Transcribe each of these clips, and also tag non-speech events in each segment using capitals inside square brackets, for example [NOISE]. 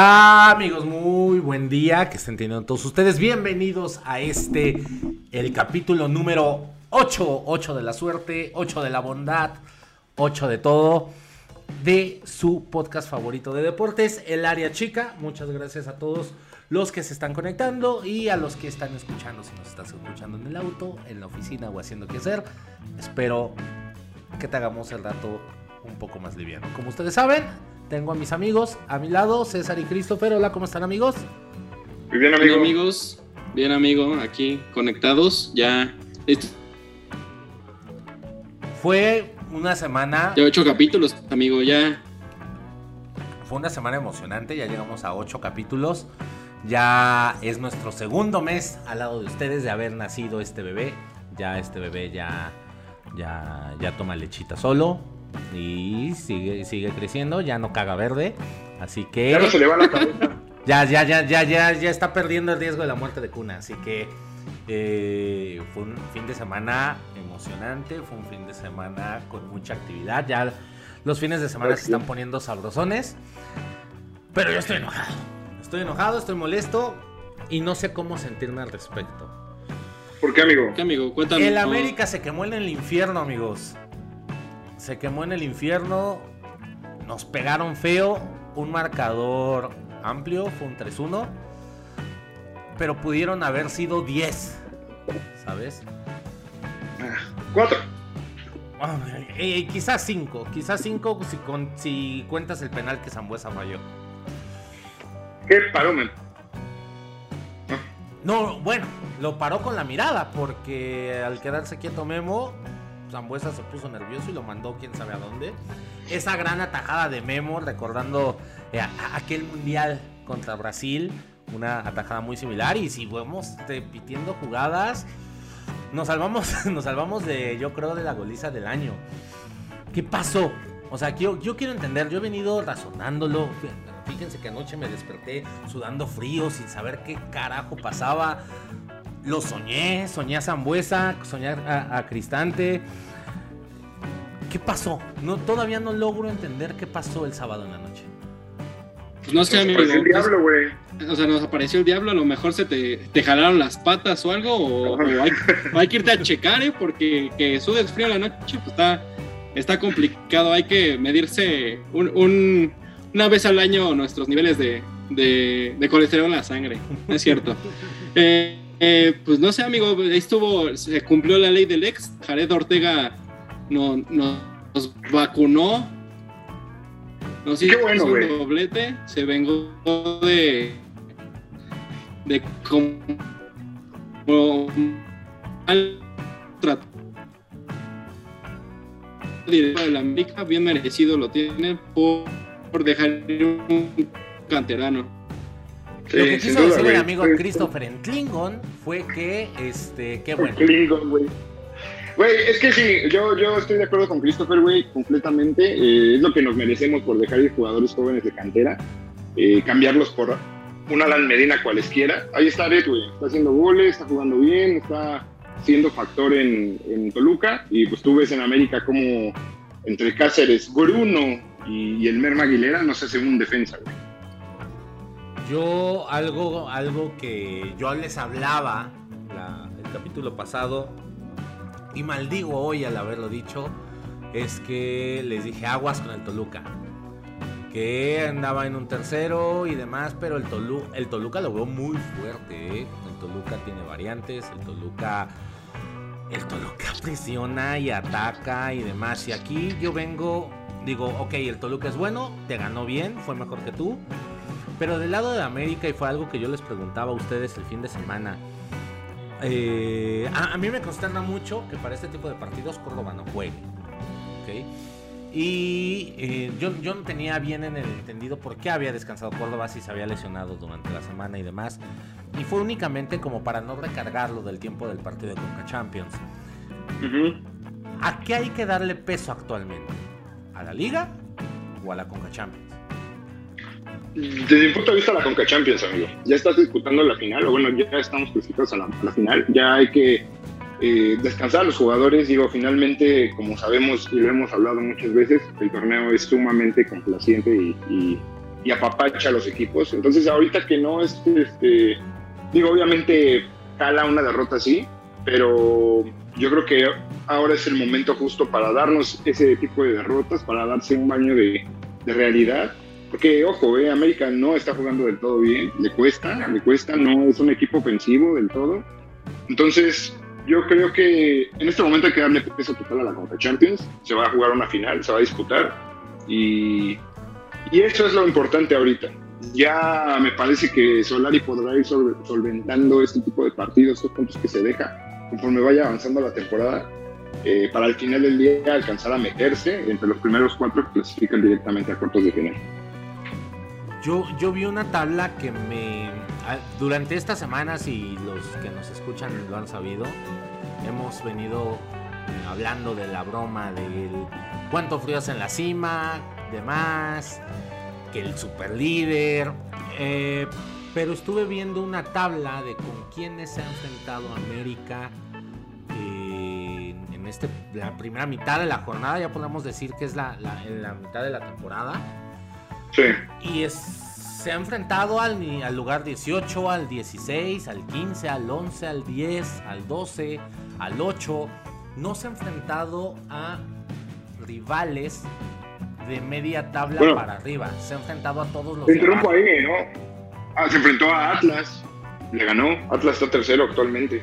Amigos, muy buen día, que estén teniendo todos ustedes. Bienvenidos a este, el capítulo número 8, 8 de la suerte, 8 de la bondad, 8 de todo, de su podcast favorito de deportes, El Área Chica. Muchas gracias a todos los que se están conectando y a los que están escuchando, si nos estás escuchando en el auto, en la oficina o haciendo qué hacer. Espero que te hagamos el rato un poco más liviano. Como ustedes saben, tengo a mis amigos a mi lado, César y Christopher. Hola, ¿cómo están amigos? Muy bien, amigo. Bien, amigos. Bien, amigo, aquí conectados, ya. Fue una semana. Ya ocho capítulos, amigo, ya. Fue una semana emocionante, ya llegamos a ocho capítulos. Ya es nuestro segundo mes al lado de ustedes de haber nacido este bebé. Ya este bebé ya, ya, ya toma lechita solo y sigue, sigue creciendo, ya no caga verde. Así que. Ya no se le va la cabeza. [LAUGHS] ya, ya, ya, ya, ya, ya está perdiendo el riesgo de la muerte de cuna. Así que eh, fue un fin de semana emocionante, fue un fin de semana con mucha actividad. Ya los fines de semana se están poniendo sabrosones. Pero yo estoy enojado. Estoy enojado, estoy molesto y no sé cómo sentirme al respecto. ¿Por qué, amigo? ¿Qué, amigo? Cuéntame. El América se quemó en el infierno, amigos. Se quemó en el infierno. Nos pegaron feo. Un marcador amplio, fue un 3-1. Pero pudieron haber sido 10. ¿Sabes? 4. Ah, eh, quizás 5. Quizás 5 si, si cuentas el penal que Zambuesa falló. ¿Qué paró, No, bueno, lo paró con la mirada, porque al quedarse quieto Memo, Zambuesa se puso nervioso y lo mandó quién sabe a dónde. Esa gran atajada de Memo, recordando eh, aquel mundial contra Brasil, una atajada muy similar. Y si vemos repitiendo jugadas, nos salvamos, [LAUGHS] nos salvamos de, yo creo, de la goliza del año. ¿Qué pasó? O sea, yo, yo quiero entender, yo he venido razonándolo. Fíjense que anoche me desperté sudando frío, sin saber qué carajo pasaba. Lo soñé, soñé a Zambuesa, soñé a, Cristante. ¿Qué pasó? No, todavía no logro entender qué pasó el sábado en la noche. Pues no sé, amigo. el diablo, güey. O sea, nos apareció el diablo, a lo mejor se te, te jalaron las patas o algo, o, hay, que irte a checar, ¿eh? Porque que sudes frío la noche, pues está, está complicado. Hay que medirse un una vez al año nuestros niveles de, de, colesterol en la sangre, es cierto. Eh, [LAUGHS] eh, pues no sé, amigo, ahí estuvo, se cumplió la ley del ex, Jared Ortega no, nos vacunó, nos hizo bueno, un doblete, se vengó de, de como al de la América, bien merecido lo tiene por por dejar un canterano. Lo que quiso decir el amigo Christopher en Klingon fue que, este, qué bueno. Klingon, güey. Güey, es que sí, yo, yo estoy de acuerdo con Christopher, güey, completamente. Eh, es lo que nos merecemos por dejar ir jugadores jóvenes de cantera, eh, cambiarlos por un Alan Medina cualesquiera. Ahí está Red, güey, está haciendo goles, está jugando bien, está siendo factor en, en Toluca. Y pues tú ves en América como entre Cáceres, Bruno, y, el Merma Aguilera no sé, según defensa, güey. Yo, algo, algo que yo les hablaba el capítulo pasado, y maldigo hoy al haberlo dicho, es que les dije aguas con el Toluca. Que andaba en un tercero y demás, pero el, el Toluca lo veo muy fuerte. ¿eh? El Toluca tiene variantes, el Toluca el Toluca presiona y ataca y demás. Y aquí yo vengo digo, ok, el Toluca es bueno, te ganó bien, fue mejor que tú. Pero del lado de América, y fue algo que yo les preguntaba a ustedes el fin de semana, eh, a, mí me consterna mucho que para este tipo de partidos Córdoba no juegue. Y eh, yo, yo, no tenía bien en el entendido por qué había descansado Córdoba si se había lesionado durante la semana y demás. Y fue únicamente como para no recargarlo del tiempo del partido de Conca Champions. ¿A qué hay que darle peso actualmente? ¿A la Liga o a la Conca Champions? Desde mi punto de vista, la Conca Champions, amigo. Ya estás disputando la final, o bueno, ya estamos clasificados a la, final. Ya hay que eh, descansar a los jugadores. Digo, finalmente, como sabemos y lo hemos hablado muchas veces, el torneo es sumamente complaciente y, apapacha a los equipos. Entonces, ahorita que no es, este, digo, obviamente cala una derrota así, pero yo creo que ahora es el momento justo para darnos ese tipo de derrotas, para darse un baño de realidad. Porque, ojo, eh, América no está jugando del todo bien, le cuesta, le cuesta, no es un equipo ofensivo del todo. Entonces, yo creo que en este momento hay que darle peso total a la Conca Champions. Se va a jugar una final, se va a disputar. Y, y eso es lo importante ahorita. Ya me parece que Solari podrá ir solventando este tipo de partidos, estos puntos que se deja conforme vaya avanzando la temporada, eh, para al final del día alcanzar a meterse entre los primeros cuatro que clasifican directamente a cuartos de final. Yo, vi una tabla que me... Durante estas semanas, y los que nos escuchan lo han sabido, hemos venido eh, hablando de la broma del cuánto frío hace en la cima, demás, que el super líder. Eh, pero estuve viendo una tabla de con quiénes se ha enfrentado América eh, en este, la primera mitad de la jornada. Ya podemos decir que es la, la mitad de la temporada. Sí. Y es, se ha enfrentado al, al lugar 18, al 16, al 15, al 11, al 10, al 12, al 8. No se ha enfrentado a rivales de media tabla para arriba. Se ha enfrentado a todos los. Interrumpo ahí, ¿no? Ah, se enfrentó a Atlas, le ganó. Atlas está tercero actualmente.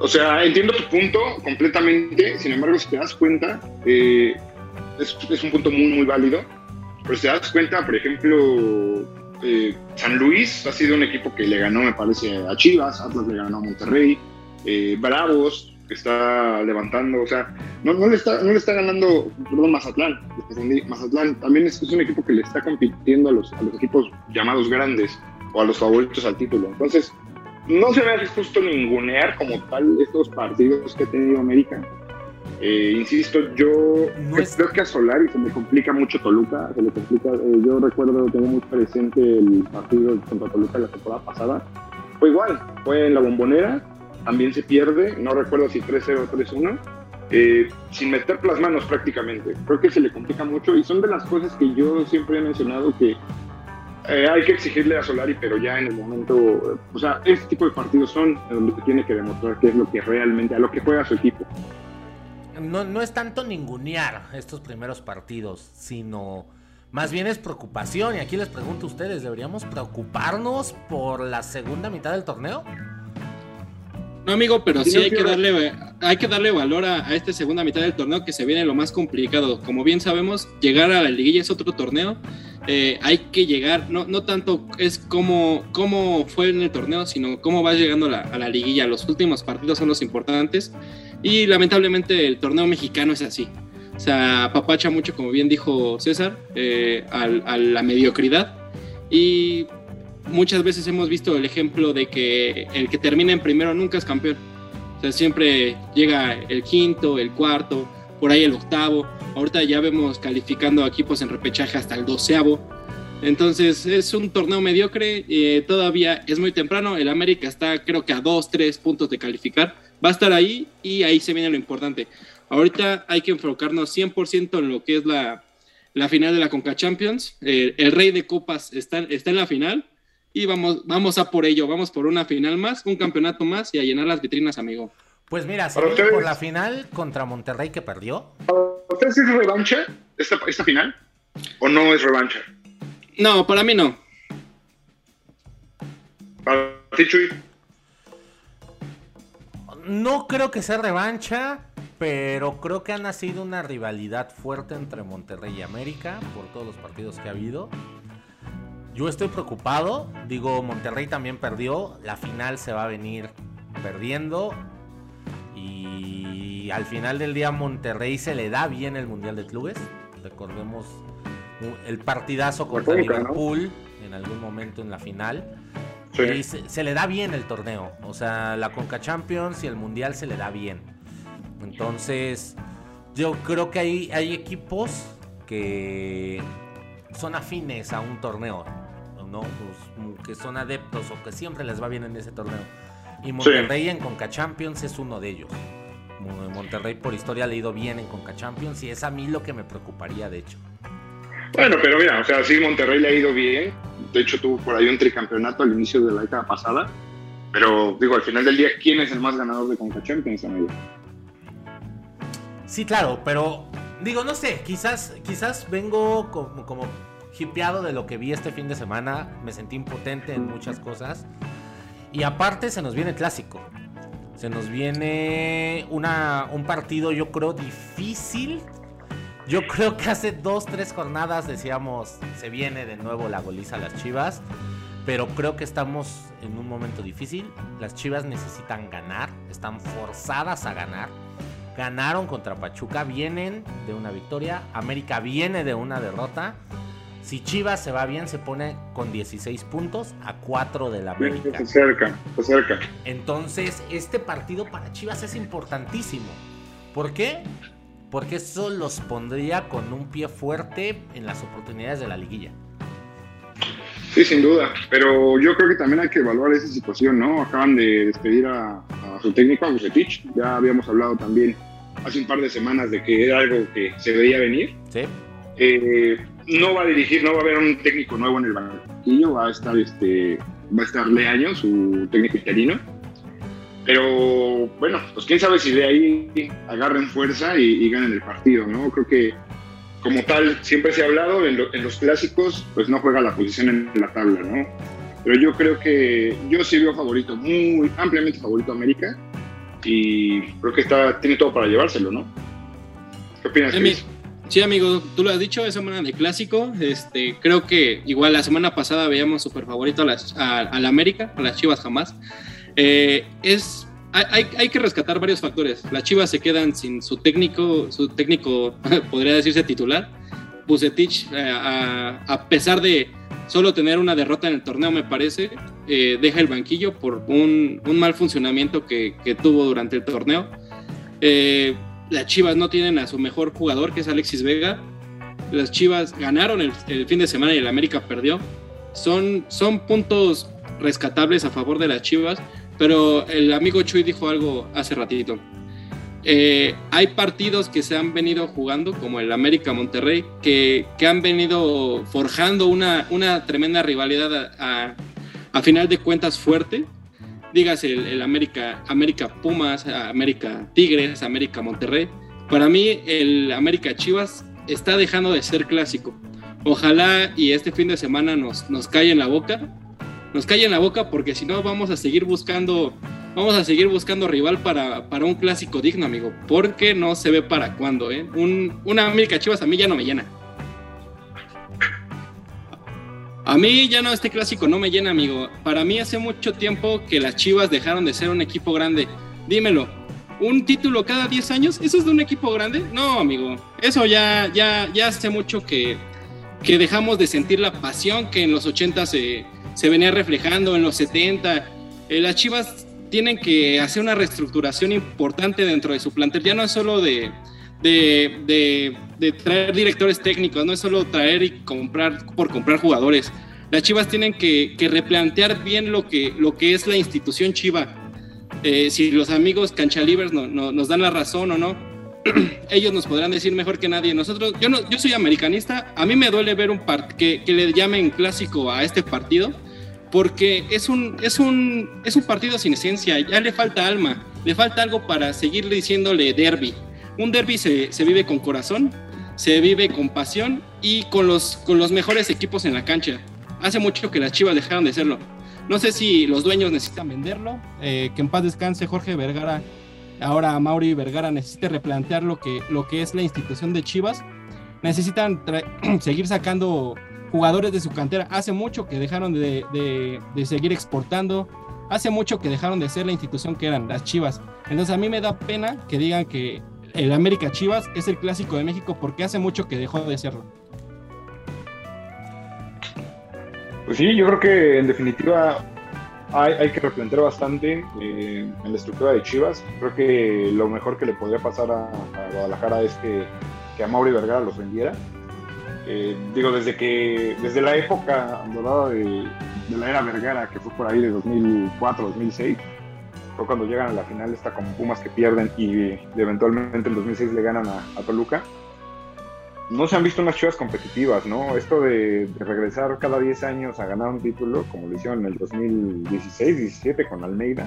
O sea, entiendo tu punto completamente. Sin embargo, si te das cuenta, eh, es, es, un punto muy, muy válido. Pero si te das cuenta, por ejemplo, eh, San Luis ha sido un equipo que le ganó, me parece, a Chivas. Atlas le ganó a Monterrey. Eh, Bravos, está levantando, o sea, no, no, le, está, no le está ganando, perdón, Mazatlán, Mazatlán también es, es, un equipo que le está compitiendo a los, a los equipos llamados grandes o a los favoritos al título. Entonces, no se me hace justo ningunear como tal estos partidos que ha tenido América. Eh, insisto, yo creo que a Solari se me complica mucho Toluca, se le complica, eh, yo recuerdo tener muy presente el partido contra Toluca la temporada pasada. Fue igual, fue en la bombonera, también se pierde, no recuerdo si 3-0 o 3-1, eh, sin meter las manos prácticamente. Creo que se le complica mucho y son de las cosas que yo siempre he mencionado que eh, hay que exigirle a Solari, pero ya en el momento, o sea, este tipo de partidos son donde tiene que demostrar qué es lo que realmente, a lo que juega su equipo. No, no es tanto ningunear estos primeros partidos, sino más bien es preocupación. Y aquí les pregunto a ustedes, ¿deberíamos preocuparnos por la segunda mitad del torneo? No, amigo, pero sí, hay, que darle, hay que darle valor a, a, esta segunda mitad del torneo que se viene lo más complicado. Como bien sabemos, llegar a la liguilla es otro torneo eh, hay que llegar, no, no tanto es como cómo fue en el torneo, sino cómo vas llegando a la, a la, liguilla. Los últimos partidos son los importantes y lamentablemente el torneo mexicano es así. O sea, papacha mucho, como bien dijo César, eh, a, a la mediocridad y muchas veces hemos visto el ejemplo de que el que termina en primero nunca es campeón. O sea, siempre llega el quinto, el cuarto, por ahí el octavo Ahorita ya vemos calificando equipos en repechaje hasta el doceavo. Entonces es un torneo mediocre, eh, todavía es muy temprano, el América está creo que a dos, tres puntos de calificar, va a estar ahí y ahí se viene lo importante. Ahorita hay que enfocarnos 100% en lo que es la, la, final de la Conca Champions, eh, el rey de copas está, está en la final y vamos, vamos a por ello, vamos por una final más, un campeonato más y a llenar las vitrinas, amigo. Pues mira, si por la final contra Monterrey que perdió. ¿Ustedes es revancha esta, esta final? ¿O no es revancha? No, para mí no. ¿Para ti, Chuy? No creo que sea revancha, pero creo que ha nacido una rivalidad fuerte entre Monterrey y América por todos los partidos que ha habido. Yo estoy preocupado, digo, Monterrey también perdió, la final se va a venir perdiendo y al final del día Monterrey se le da bien el Mundial de Clubes. Recordemos el partidazo contra Liverpool en algún momento en la final. Y se, le da bien el torneo. O sea, la Conca Champions y el Mundial se le da bien. Entonces, yo creo que hay, hay equipos que son afines a un torneo. ¿no? Pues, que son adeptos o que siempre les va bien en ese torneo. Y Monterrey en Conca Champions es uno de ellos. Monterrey por historia ha leído bien en Conca Champions y es a mí lo que me preocuparía, de hecho. Bueno, pero mira, o sea, sí, Monterrey le ha ido bien. De hecho, tuvo por ahí un tricampeonato al inicio de la década pasada. Pero digo, al final del día, ¿quién es el más ganador de Conca Champions, amigo? Sí, claro, pero digo, no sé, quizás, quizás vengo como, como hipeado de lo que vi este fin de semana. Me sentí impotente en muchas cosas. Y aparte se nos viene clásico. Se nos viene una, un partido, yo creo, difícil. Yo creo que hace dos, tres jornadas decíamos, se viene de nuevo la goliza a las Chivas. Pero creo que estamos en un momento difícil. Las Chivas necesitan ganar, están forzadas a ganar. Ganaron contra Pachuca, vienen de una victoria. América viene de una derrota. Si Chivas se va bien, se pone con 16 puntos a 4 de la América. Se cerca, se cerca. Entonces, este partido para Chivas es importantísimo. ¿Por qué? Porque eso los pondría con un pie fuerte en las oportunidades de la liguilla. Sí, sin duda. Pero yo creo que también hay que evaluar esa situación, ¿no? Acaban de despedir a, su técnico, a Bucetich. Ya habíamos hablado también hace un par de semanas de que era algo que se veía venir. Sí. Eh, no va a dirigir, no va a haber un técnico nuevo en el banquillo, va a estar este, va a estar Leaño, su técnico interino. Pero bueno, pues quién sabe si de ahí agarren fuerza y, ganen el partido, ¿no? Creo que como tal siempre se ha hablado en, los clásicos, pues no juega la posición en la tabla, ¿no? Pero yo creo que yo sí veo favorito, muy ampliamente favorito a América y creo que está, tiene todo para llevárselo, ¿no? ¿Qué opinas, Chris? Sí, amigo, tú lo has dicho, es semana de clásico. Este, creo que igual la semana pasada veíamos súper favorito a, las, a, la América, a las Chivas jamás. Eh, es, hay, hay, que rescatar varios factores. Las Chivas se quedan sin su técnico, su técnico [LAUGHS] podría decirse titular. Bucetich, eh, a, pesar de solo tener una derrota en el torneo, me parece, eh, deja el banquillo por un, un mal funcionamiento que, que, tuvo durante el torneo. Las Chivas no tienen a su mejor jugador, que es Alexis Vega. Las Chivas ganaron el, fin de semana y el América perdió. Son, son puntos rescatables a favor de las Chivas, pero el amigo Chuy dijo algo hace ratito. Eh, hay partidos que se han venido jugando, como el América Monterrey, que, que han venido forjando una, una tremenda rivalidad a, a, final de cuentas fuerte digas el, América, América Pumas, América Tigres, América Monterrey. Para mí el América Chivas está dejando de ser clásico. Ojalá y este fin de semana nos, nos cae en la boca. Nos cae en la boca porque si no vamos a seguir buscando, vamos a seguir buscando rival para, para un clásico digno, amigo. Porque no se ve para cuándo, ¿eh? Un, una América Chivas a mí ya no me llena. A mí ya no, este clásico no me llena, amigo. Para mí hace mucho tiempo que las Chivas dejaron de ser un equipo grande. Dímelo, ¿un título cada 10 años? ¿Eso es de un equipo grande? No, amigo. Eso ya, ya, ya hace mucho que, que dejamos de sentir la pasión que en los 80 se, se venía reflejando, en los 70. Eh, las Chivas tienen que hacer una reestructuración importante dentro de su plantel. Ya no es solo de, de, de, traer directores técnicos, no es solo traer y comprar por comprar jugadores. Las Chivas tienen que, replantear bien lo que, lo que es la institución Chiva. Eh, si los amigos canchalivers no, nos dan la razón o no, [CLEARS THROAT] ellos nos podrán decir mejor que nadie. Nosotros, yo, no, yo soy americanista, a mí me duele ver un part que, que le llamen clásico a este partido, porque es un, es, un, es un partido sin esencia, ya le falta alma, le falta algo para seguirle diciéndole derby. Un derby se, vive con corazón, se vive con pasión y con los, con los mejores equipos en la cancha. Hace mucho que las Chivas dejaron de serlo. No sé si los dueños necesitan venderlo, eh, que en paz descanse Jorge Vergara, ahora Mauri Vergara necesite replantear lo que, lo que es la institución de Chivas. Necesitan [CLEARS THROAT] seguir sacando jugadores de su cantera. Hace mucho que dejaron de, de, seguir exportando. Hace mucho que dejaron de ser la institución que eran las Chivas. Entonces a mí me da pena que digan que el América Chivas es el clásico de México porque hace mucho que dejó de serlo. Pues sí, yo creo que en definitiva hay, que replantear bastante eh, en la estructura de Chivas. Creo que lo mejor que le podría pasar a, Guadalajara es que, que, a Mauri Vergara los vendiera. Eh, digo, desde que desde la época dorada de, la era Vergara, que fue por ahí de 2004, 2006, cuando llegan a la final está como Pumas que pierden y eventualmente en 2006 le ganan a, Toluca. no se han visto unas chivas competitivas, ¿no? Esto de, regresar cada 10 años a ganar un título, como lo hicieron en el 2016-17 con Almeida,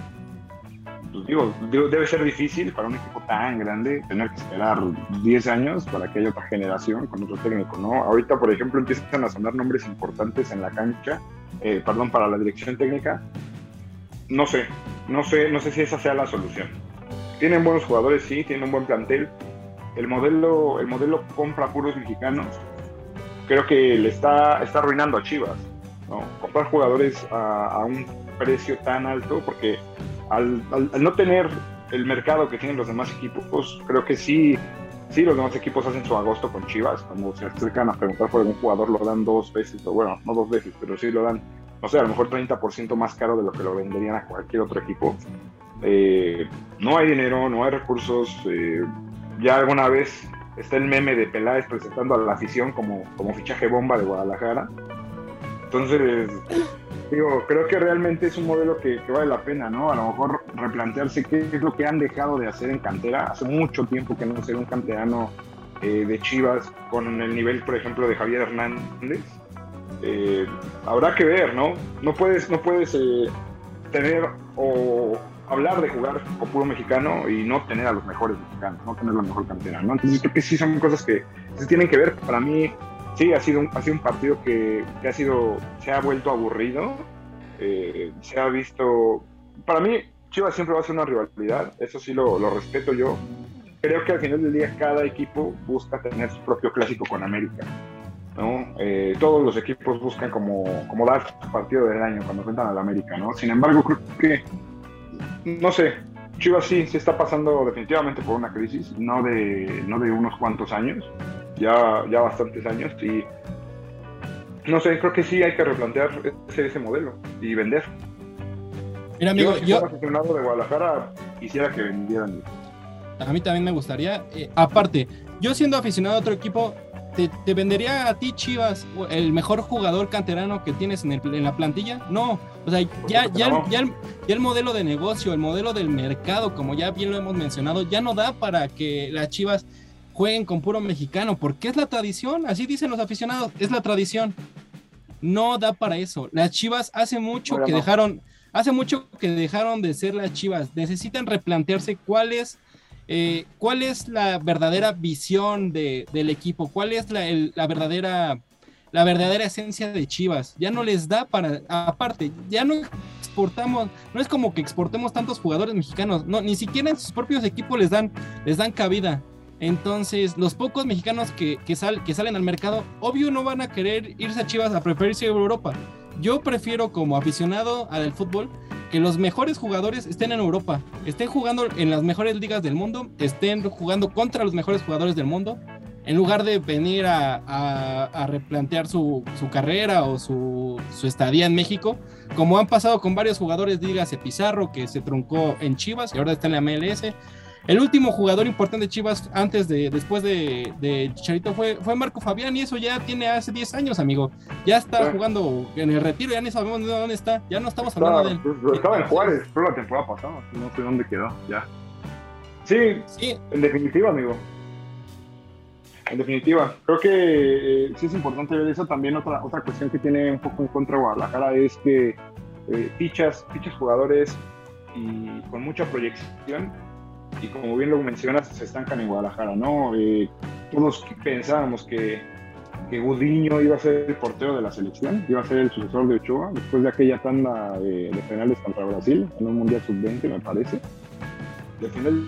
pues digo, debe ser difícil para un equipo tan grande tener que esperar 10 años para que haya otra generación con otro técnico, ¿no? Ahorita, por ejemplo, empiezan a sonar nombres importantes en la cancha, eh, perdón, para la dirección técnica. No sé, no sé, no sé si esa sea la solución. Tienen buenos jugadores, sí, tienen un buen plantel, el modelo, el modelo compra puros mexicanos, creo que le está, está arruinando a Chivas. ¿no? Comprar jugadores a, un precio tan alto, porque al, no tener el mercado que tienen los demás equipos, creo que sí, sí los demás equipos hacen su agosto con Chivas. Cuando se acercan a preguntar por algún jugador, lo dan dos veces, o bueno, no dos veces, pero sí lo dan, no sé, a lo mejor 30% más caro de lo que lo venderían a cualquier otro equipo. Eh, no hay dinero, no hay recursos. Eh, ya alguna vez está el meme de Peláez presentando a la afición como, como fichaje bomba de Guadalajara. Entonces, digo, creo que realmente es un modelo que, vale la pena, ¿no? A lo mejor replantearse qué es lo que han dejado de hacer en cantera. Hace mucho tiempo que no sé un canterano eh, de Chivas con el nivel, por ejemplo, de Javier Hernández. Eh, habrá que ver, ¿no? No puedes, no puedes eh, tener o hablar de jugar con puro mexicano y no tener a los mejores mexicanos, no tener la mejor cantera, ¿no? Entonces creo que sí son cosas que se tienen que ver. Para mí, sí, ha sido un, ha sido un partido que, que ha sido, se ha vuelto aburrido, eh, se ha visto, para mí Chivas siempre va a ser una rivalidad, eso sí lo, lo respeto yo. Creo que al final del día cada equipo busca tener su propio clásico con América. ¿no? Eh, todos los equipos buscan como, como dar su partido del año cuando enfrentan al América, ¿no? Sin embargo, creo que no sé, Chivas sí, se está pasando definitivamente por una crisis, no de, no de unos cuantos años, ya, ya bastantes años, y no sé, creo que sí hay que replantear ese, ese modelo y vender. Mira, amigo, yo, yo... aficionado de Guadalajara quisiera que vendieran. A mí también me gustaría. Eh, aparte, yo siendo aficionado a otro equipo, ¿Te, vendería a ti Chivas el mejor jugador canterano que tienes en, el, en la plantilla? No, o sea, ya, ya, ya, el, modelo de negocio, el modelo del mercado, como ya bien lo hemos mencionado, ya no da para que las Chivas jueguen con puro mexicano, porque es la tradición, así dicen los aficionados, es la tradición. No da para eso. Las Chivas hace mucho que dejaron, hace mucho que dejaron de ser las Chivas. Necesitan replantearse cuál es eh, ¿cuál es la verdadera visión del equipo? ¿Cuál es la, verdadera la verdadera esencia de Chivas? Ya no les da para, aparte, ya no exportamos, no es como que exportemos tantos jugadores mexicanos, no, ni siquiera en sus propios equipos les dan, les dan cabida. Entonces, los pocos mexicanos que, que, que salen al mercado, obvio no van a querer irse a Chivas a preferirse a Europa. Yo prefiero como aficionado al fútbol que los mejores jugadores estén en Europa, estén jugando en las mejores ligas del mundo, estén jugando contra los mejores jugadores del mundo, en lugar de venir a, replantear su, carrera o su, estadía en México, como han pasado con varios jugadores, dígase Pizarro, que se truncó en Chivas y ahora está en la MLS, el último jugador importante de Chivas antes de, después de, de Chicharito fue, fue Marco Fabián y eso ya tiene hace 10 años, amigo. Ya está jugando en el retiro, ya ni sabemos dónde está, ya no estamos hablando de él. Pues, estaba en Juárez, pero la temporada pasada, no sé dónde quedó, ya. Sí, sí. en definitiva, amigo. En definitiva, creo que eh, sí es importante ver eso. También otra, otra cuestión que tiene un poco en contra Guadalajara es que eh, fichas, fichas jugadores y con mucha proyección y como bien lo mencionas, se estancan en Guadalajara, ¿no? Eh, todos pensábamos que, que Gudiño iba a ser el portero de la selección, iba a ser el sucesor de Ochoa, después de aquella tanda de, penales contra Brasil, en un Mundial Sub-20, me parece. Y al final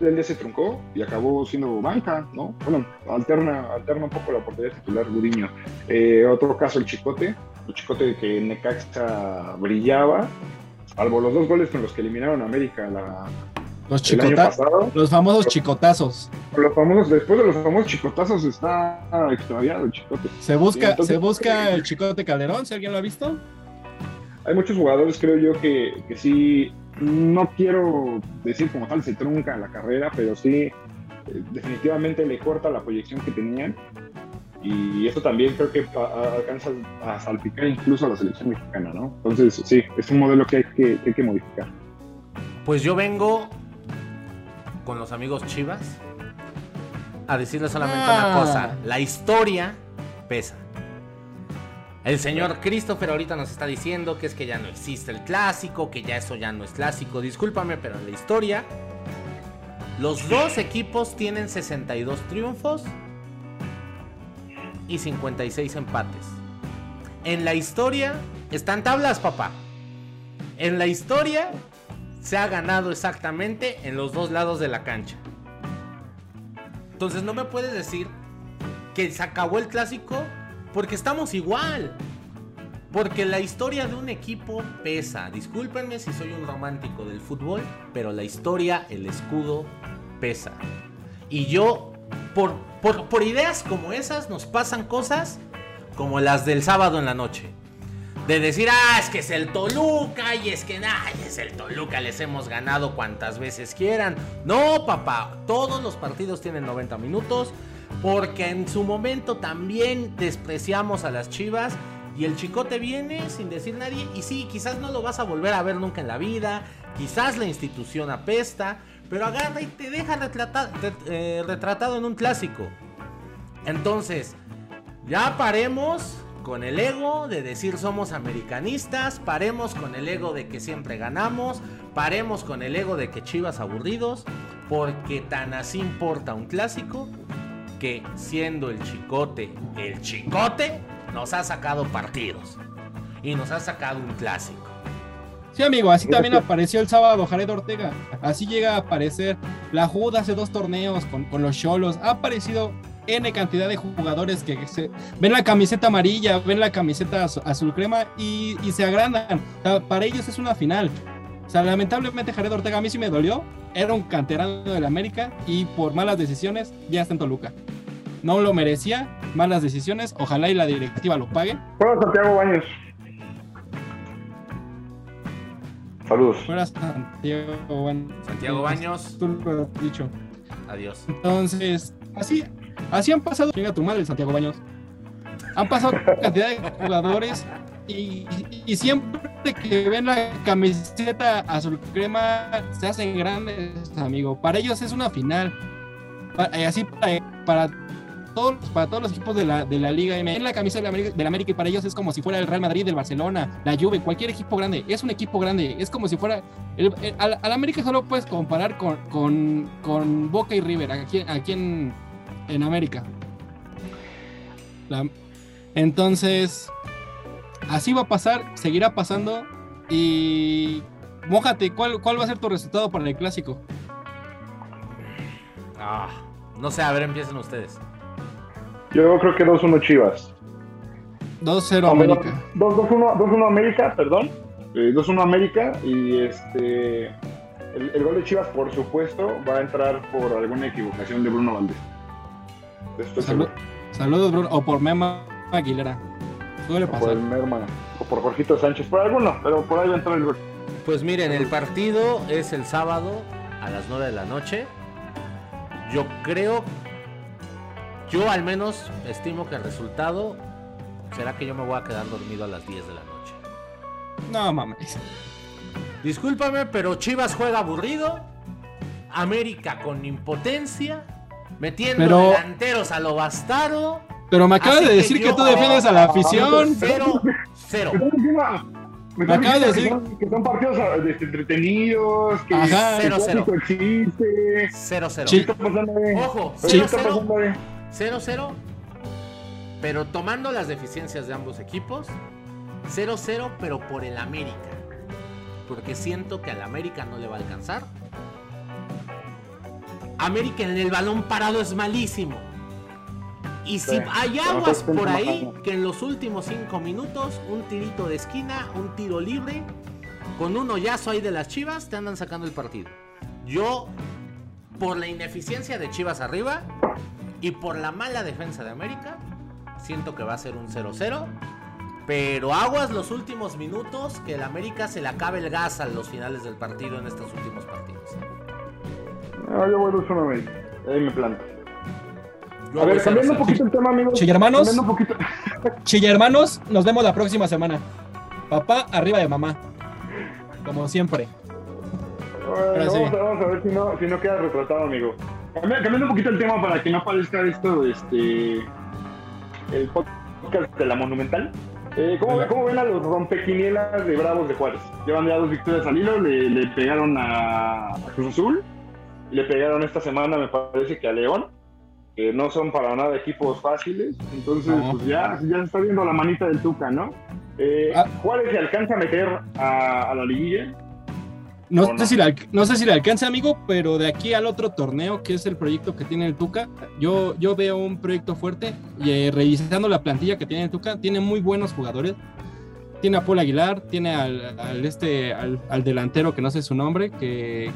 el día se truncó y acabó siendo banca, ¿no? Bueno, alterna, alterna un poco la portería titular Gudiño. Eh, otro caso, el Chicote, el Chicote que en Necaxa brillaba, salvo los dos goles con los que eliminaron a América la, los, los famosos chicotazos. Los famosos, después de los famosos chicotazos está extraviado el chicote. Se busca, se busca el chicote Calderón, si alguien lo ha visto. Hay muchos jugadores, creo yo, que, que sí, no quiero decir como tal se trunca la carrera, pero sí, eh, definitivamente le corta la proyección que tenían. Y eso también creo que alcanza a salpicar incluso a la selección mexicana, ¿no? Entonces, sí, es un modelo que hay que, que, hay que modificar. Pues yo vengo con los amigos Chivas a decirle solamente una Ah. cosa. La historia pesa. El señor Christopher ahorita nos está diciendo que es que ya no existe el clásico, que ya eso ya no es clásico. Discúlpame, pero en la historia, los dos equipos tienen 62 triunfos y 56 empates. En la historia están tablas, papá. En la historia se ha ganado exactamente en los dos lados de la cancha. Entonces no me puedes decir que se acabó el clásico porque estamos igual. Porque la historia de un equipo pesa. Discúlpenme si soy un romántico del fútbol, pero la historia, el escudo, pesa. Y yo, por, por, ideas como esas, nos pasan cosas como las del sábado en la noche. De decir, ah, es que es el Toluca y es que, es el Toluca, les hemos ganado cuantas veces quieran. No, papá, todos los partidos tienen 90 minutos porque en su momento también despreciamos a las Chivas y el chicote viene sin decir nadie y sí, quizás no lo vas a volver a ver nunca en la vida, quizás la institución apesta, pero agarra y te deja retrata- ret- eh, retratado en un clásico. Entonces, ya paremos con el ego de decir somos americanistas, paremos con el ego de que siempre ganamos, paremos con el ego de que Chivas aburridos, porque tan así importa un clásico que siendo el chicote el chicote, nos ha sacado partidos y nos ha sacado un clásico. Sí, amigo, así también apareció el sábado Jared Ortega. Así llega a aparecer. La jugó de hace dos torneos con, con los Cholos. Ha aparecido N cantidad de jugadores que se, ven la camiseta amarilla, ven la camiseta azu- azul crema y, y se agrandan. O sea, para ellos es una final. O sea, lamentablemente Jared Ortega a mí sí me dolió. Era un canterano del América y por malas decisiones ya está en Toluca. No lo merecía, malas decisiones. Ojalá y la directiva lo pague. Fuera Santiago Baños. Saludos. Fuera Santiago, bueno, Santiago Baños, Tú lo has dicho. adiós. Entonces, así, así han pasado. Llega tu madre, Santiago Baños. Han pasado [LAUGHS] cantidad de jugadores y, y siempre que ven la camiseta azul crema se hacen grandes, amigo. Para ellos es una final. Pa- y así para, para todos, para todos los equipos de la, de la Liga M. En la camisa de la, América, de América y para ellos es como si fuera el Real Madrid, el Barcelona, la Juve, cualquier equipo grande. Es un equipo grande. Es como si fuera. El, el- al, al América solo puedes comparar con, con, con Boca y River aquí, aquí en, en América. La- entonces, así va a pasar, seguirá pasando. Y. Mójate, ¿cuál, ¿cuál va a ser tu resultado para el clásico? Ah, no sé, a ver, empiecen ustedes. Yo creo que 2-1 Chivas. 2-0 No, América. perdón, 2-1 2-1 América, perdón. Eh, 2-1 América y este. El, el gol de Chivas, por supuesto, va a entrar por alguna equivocación de Bruno Valdés. Estoy Salud- seguro. saludos, Bruno. O por Mema Aguilera. Suele O por pasar. el Merma, o por Jorgito Sánchez, por alguno, pero por ahí va a entrar el gol. Pues miren, el partido es el sábado a las 9 de la noche. Yo creo, yo al menos estimo que el resultado será que yo me voy a quedar dormido a las 10 de la noche. No mames. Discúlpame, pero Chivas juega aburrido. América con impotencia. Metiendo Pero- delanteros a lo bastardo. Pero me acabas Así de decir que, yo- tú defiendes a la afición. Cero, cero. Me Me acabas de que decir- son- que son partidos este, entretenidos, que Ajá. que Cero, el cero. existe. Cero, cero. Ojo, ¿Qué cero, está cero. pasando ahí? 0-0. Pero tomando las deficiencias de ambos equipos, 0-0, pero por el América. Porque siento que al América no le va a alcanzar. América en el balón parado es malísimo. Y si Sí, hay aguas por ahí, que en los últimos 5 minutos, un tirito de esquina, un tiro libre, con un hoyazo ahí de las chivas, te andan sacando el partido. Yo, por la ineficiencia de Chivas arriba y por la mala defensa de América, siento que va a ser un 0-0. Pero aguas los últimos minutos, que el América se le acabe el gas a los finales del partido en estos últimos partidos. No, yo voy 2-1 América. Ahí me planto. Yo A ver, cambiando un 0-0. poquito el tema, amigos. Che, hermanos. Cambiando un poquito. [LAUGHS] Chilla hermanos, nos vemos la próxima semana. Papá arriba de mamá. Como siempre. Bueno, vamos, a, vamos a ver si no, si no queda retratado, amigo. Cambiando un poquito el tema para que no parezca esto, este, el podcast de la Monumental. Eh, ¿cómo, ven a los rompequinielas de Bravos de Juárez? Llevan ya dos victorias al hilo, le, pegaron a, Cruz Azul, le pegaron esta semana, me parece que a León, que no son para nada equipos fáciles, entonces pues ya, ya se está viendo la manita del Tuca, ¿no? Eh, ah. Juárez se alcanza a meter a, a la liguilla, no, sé Si le, no sé si le alcance, amigo, pero de aquí al otro torneo, que es el proyecto que tiene el Tuca, yo, yo veo un proyecto fuerte y eh, revisando la plantilla que tiene el Tuca, tiene muy buenos jugadores. Tiene a Paul Aguilar, tiene al, este, al, delantero que no sé su nombre, que,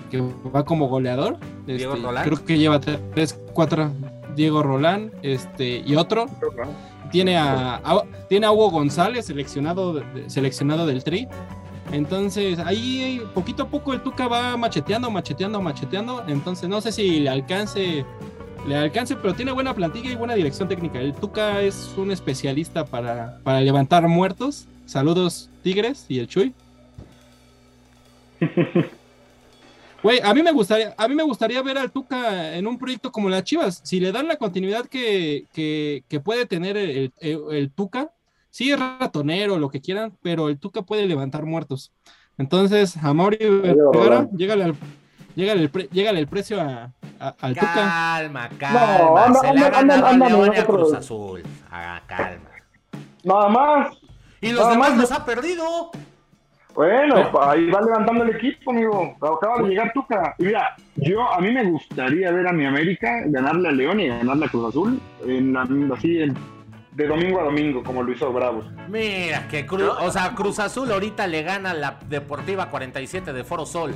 va como goleador. Diego este, Rolán. Creo que lleva tres, cuatro. Diego Rolán, este, y otro. Tiene a, tiene a Hugo González, seleccionado, seleccionado del Tri entonces, ahí poquito a poco el Tuca va macheteando, macheteando, macheteando. Entonces, no sé si le alcance, le alcance, pero tiene buena plantilla y buena dirección técnica. El Tuca es un especialista para, para levantar muertos. Saludos, Tigres y el Chuy. Güey, a mí me gustaría, a mí me gustaría ver al Tuca en un proyecto como las Chivas. Si le dan la continuidad que, que, puede tener el, el Tuca, sí es ratonero, lo que quieran, pero el Tuca puede levantar muertos. Entonces, a Mauri Vergara, llégale al, llégale el, precio a, al Tuca. Calma, calma. No, Se le ha León y a Cruz Azul. Haga calma. Nada más. Y los demás los ha perdido. Bueno, ahí va levantando el equipo, amigo. Acaba de llegar Tuca. Y mira, yo a mí me gustaría ver a mi América ganarle a León y ganarle a Cruz Azul. En, así en de domingo a domingo, como lo hizo Bravos. Mira, que Cruz, o sea, Cruz Azul ahorita le gana la Deportiva 47 de Foro Sol.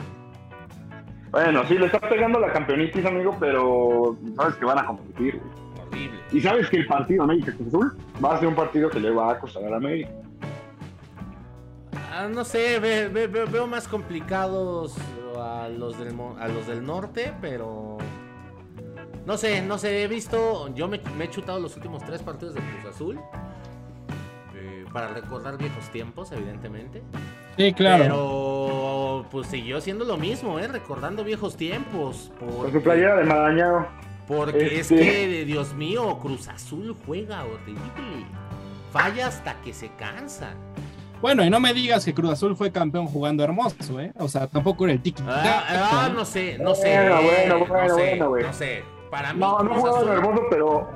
Bueno, sí, le está pegando la campeonitis, amigo, pero sabes que van a competir, Horrible. Y sabes que el partido América Cruz Azul va a ser un partido que le va a costar a la América. Ah, no sé, veo más complicados a los, del, a los del norte, pero no sé, no sé, he visto. Yo me, he chutado los últimos tres partidos de Cruz Azul. Eh, para recordar viejos tiempos, evidentemente. Sí, claro. Pero pues siguió siendo lo mismo, ¿eh? Recordando viejos tiempos. Por su playera de Marañado. Porque es este que, Dios mío, Cruz Azul juega horrible. Falla hasta que se cansa. Bueno, y no me digas que Cruz Azul fue campeón jugando hermoso, ¿eh? O sea, tampoco era el tiki. Ah, ah, no sé, no sé. Bueno, bueno, bueno, bueno, güey. No sé. Para mí, no, no jugaba hermoso, pero.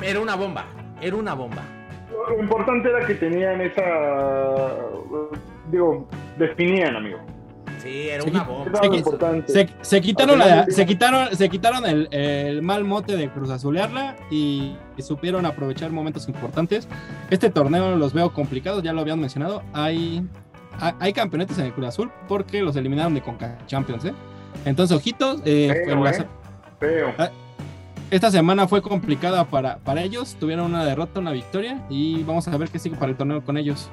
Era una bomba, era una bomba. Lo importante era que tenían esa. Digo, definían, amigo. Sí, era una bomba. Se, se, quitaron, la, se quitaron, se quitaron el, el, mal mote de Cruz Azulearla y, supieron aprovechar momentos importantes. Este torneo los veo complicados, ya lo habían mencionado. Hay, hay campeonetes en el Cruz Azul porque los eliminaron de Conca Champions, ¿eh? Entonces, ojitos. Eh, Feo. Ah, esta semana fue complicada para, para ellos. Tuvieron una derrota, una victoria. Y vamos a ver qué sigue para el torneo con ellos.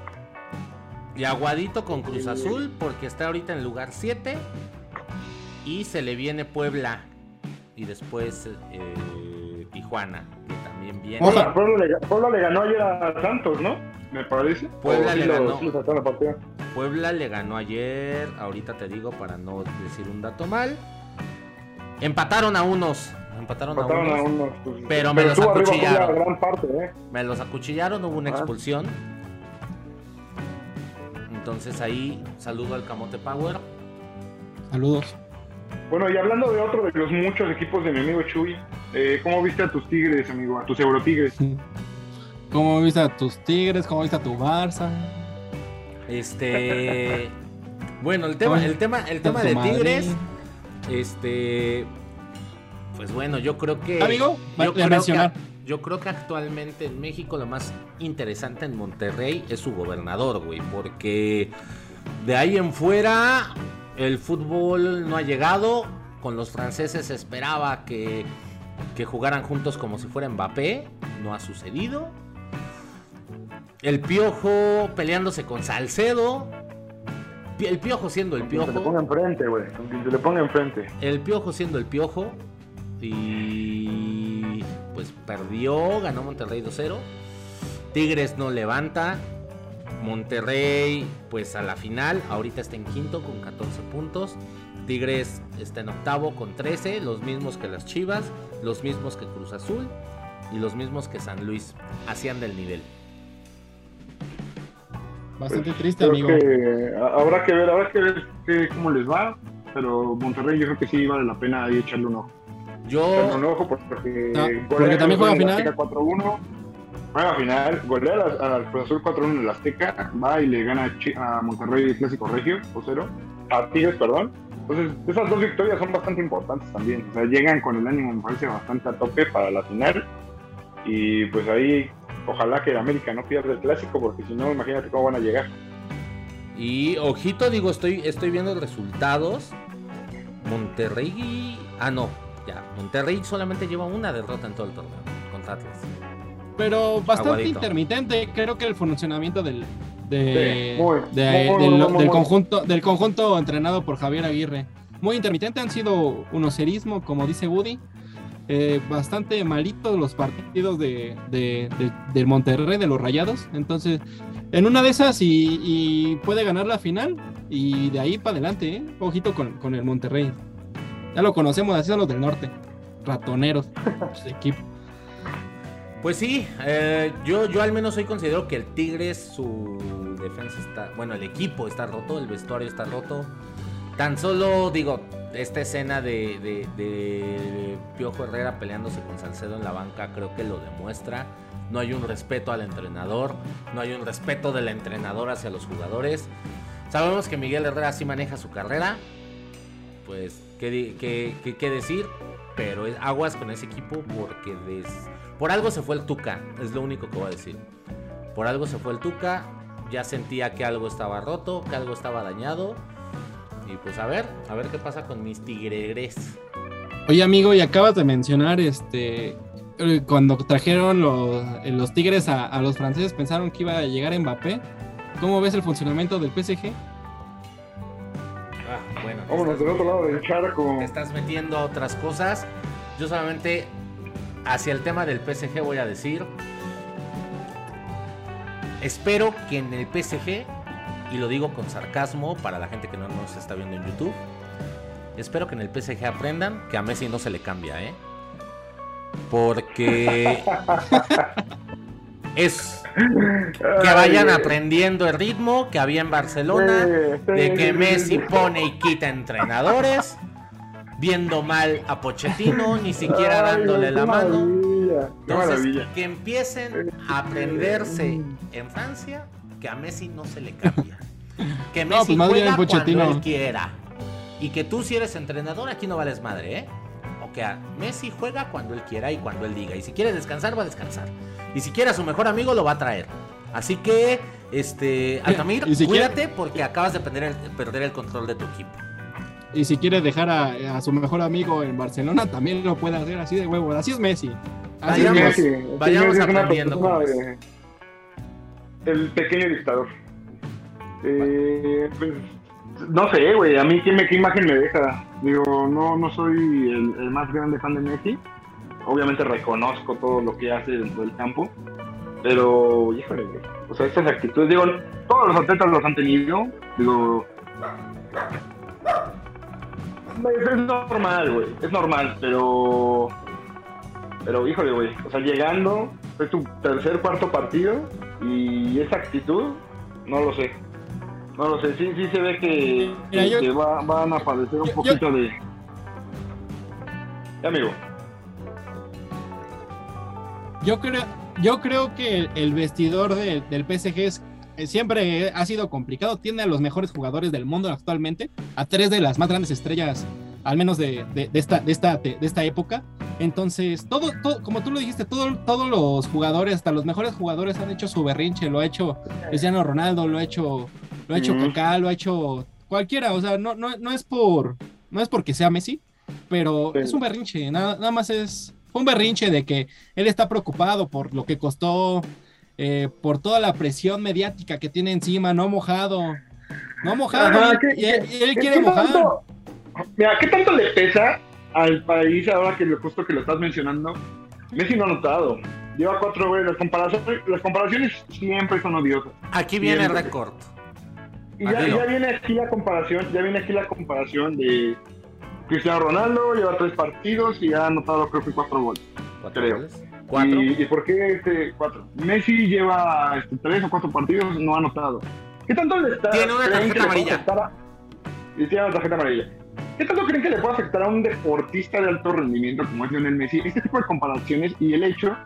Y aguadito con Cruz Azul, porque está ahorita en lugar 7. Y se le viene Puebla. Y después eh, Tijuana, que también viene. Puebla, le, ganó ayer a Santos, ¿no? Me parece. Puebla le ganó. Puebla le ganó ayer. Ahorita te digo para no decir un dato mal. Empataron a unos. Empataron, a unos. Pues, pero, me los acuchillaron. Gran parte, ¿eh? Me los acuchillaron, hubo una ah. expulsión. Entonces ahí saludo al Camote Power. Saludos. Bueno, y hablando de otro de los muchos equipos de mi amigo Chuy, eh, ¿cómo viste a tus Tigres, amigo? A tus Eurotigres. ¿Cómo viste a tus Tigres? ¿Cómo viste a tu Barça? Este. [LAUGHS] bueno, el tema, el tema, el tema de Tigres. Este. Pues bueno, yo creo que. Amigo, yo creo que, yo creo que actualmente en México lo más interesante en Monterrey es su gobernador, güey. Porque de ahí en fuera el fútbol no ha llegado. Con los franceses se esperaba que, que jugaran juntos como si fuera Mbappé. No ha sucedido. El Piojo peleándose con Salcedo el piojo siendo el piojo. Se le ponga enfrente, güey. Se le ponga enfrente. El piojo siendo el piojo. Y pues perdió, ganó Monterrey 2-0. Tigres no levanta. Monterrey, pues a la final, ahorita está en quinto con 14 puntos. Tigres está en octavo con 13, los mismos que las Chivas, los mismos que Cruz Azul y los mismos que San Luis. Hacían del nivel. Bastante pues, triste, amigo. habrá que ver, habrá que ver cómo les va, pero Monterrey yo creo que sí vale la pena ahí echarle un ojo. Yo. porque, porque también juega final. 4-1, juega final, golea al Azul 4-1 en el Azteca, va y le gana a Monterrey Clásico Regio, 2-0, a Tigres, perdón. Entonces, esas dos victorias son bastante importantes también. O sea, llegan con el ánimo, me parece, bastante a tope para la final. Y pues ahí ojalá que América no pierda el clásico, porque si no, imagínate cómo van a llegar. Y ojito, digo, estoy, estoy viendo resultados. Monterrey. Ah, no, ya. Monterrey solamente lleva una derrota en todo el torneo contra Atlas. Pero bastante intermitente. Creo que el funcionamiento del, del, conjunto, del conjunto entrenado por Javier Aguirre. Muy intermitente han sido un ocerismo, como dice Woody. Eh, bastante malitos los partidos de, del Monterrey, de los Rayados. Entonces, en una de esas y, puede ganar la final y de ahí para adelante, ¿eh? ojito con, el Monterrey. Ya lo conocemos, así son los del norte, ratoneros, [LAUGHS] pues, equipo. Pues sí, eh, yo, yo al menos hoy considero que el Tigres, su defensa está, bueno, el equipo está roto, el vestuario está roto. Tan solo, digo, esta escena de, de, Piojo Herrera peleándose con Salcedo en la banca creo que lo demuestra. No hay un respeto al entrenador, no hay un respeto del entrenador hacia los jugadores. Sabemos que Miguel Herrera sí maneja su carrera, pues, ¿qué, qué, qué, decir? Pero aguas con ese equipo porque por algo se fue el Tuca, es lo único que voy a decir. Por algo se fue el Tuca, ya sentía que algo estaba roto, que algo estaba dañado y pues a ver, a ver qué pasa con mis tigres. Oye, amigo, y acabas de mencionar este eh, cuando trajeron los, eh, los tigres a, los franceses, pensaron que iba a llegar Mbappé. ¿Cómo ves el funcionamiento del PSG? Bueno. Vámonos del otro lado del charco. Te estás metiendo a otras cosas. Yo solamente hacia el tema del PSG voy a decir. Espero que en el PSG y lo digo con sarcasmo para la gente que no nos está viendo en YouTube. Espero que en el PSG aprendan que a Messi no se le cambia, ¿eh? Porque [LAUGHS] es que vayan aprendiendo el ritmo que había en Barcelona, de que Messi pone y quita entrenadores, viendo mal a Pochettino, ni siquiera dándole la mano. Entonces, que empiecen a aprenderse en Francia que a Messi no se le cambia. [LAUGHS] Que Messi no, pues juega cuando él quiera. Y que tú si eres entrenador aquí no vales madre, ¿eh? O que a Messi juega cuando él quiera y cuando él diga. Y si quiere descansar, va a descansar. Y si quiere a su mejor amigo, lo va a traer. Así que, este, [LAUGHS] Altamir, cuídate porque acabas de perder el, perder el control de tu equipo. Y si quiere dejar a, su mejor amigo en Barcelona, también lo puede hacer así de huevo. Así es Messi. vayamos, vayamos aprendiendo el pequeño dictador. Eh, pues, no sé, güey, a mí ¿qué, me, qué imagen me deja. Digo, no, no soy el, más grande fan de Messi. Obviamente reconozco todo lo que hace dentro del campo. Pero, híjole, güey. O sea, estas actitudes, digo, todos los atletas los han tenido. Digo, es normal, güey. Es normal, pero. Pero, híjole, güey. O sea, llegando, es tu tercer, cuarto partido y esa actitud, no lo sé. No lo sé, sí, sí se ve que, van a padecer un poquito de... amigo. Yo creo, yo creo que el vestidor del PSG es, siempre ha sido complicado. Tiene a los mejores jugadores del mundo actualmente, a tres de las más grandes estrellas, al menos de, de, esta, de, esta, de esta época. Entonces, todo, todo, como tú lo dijiste, todo, todos los jugadores, hasta los mejores jugadores han hecho su berrinche, lo ha hecho Cristiano Ronaldo, lo ha hecho, lo ha hecho Kaká, lo ha hecho cualquiera, o sea, no, no, no es por, no es porque sea Messi, pero es un berrinche, nada, nada más es un berrinche de que él está preocupado por lo que costó, eh, por toda la presión mediática que tiene encima, no mojado, no mojado, y, él, quiere mojar. Mira, ¿qué tanto le pesa al país, ahora que lo justo que lo estás mencionando, Messi no ha notado. Lleva cuatro veces. Las comparaciones, las comparaciones siempre son odiosas. Aquí viene el récord. y ya, ya, viene aquí la comparación, ya viene aquí la comparación de Cristiano Ronaldo, lleva tres partidos y ha anotado creo que cuatro goles. ¿Cuatro creo. ¿Cuatro? ¿Y, por qué este cuatro? Messi lleva este, tres o cuatro partidos, no ha anotado. ¿Qué tanto le está? Tiene una tarjeta amarilla. Y tiene una tarjeta amarilla. ¿Qué tanto creen que le puede afectar a un deportista de alto rendimiento como es Lionel Messi? Este tipo de comparaciones y el hecho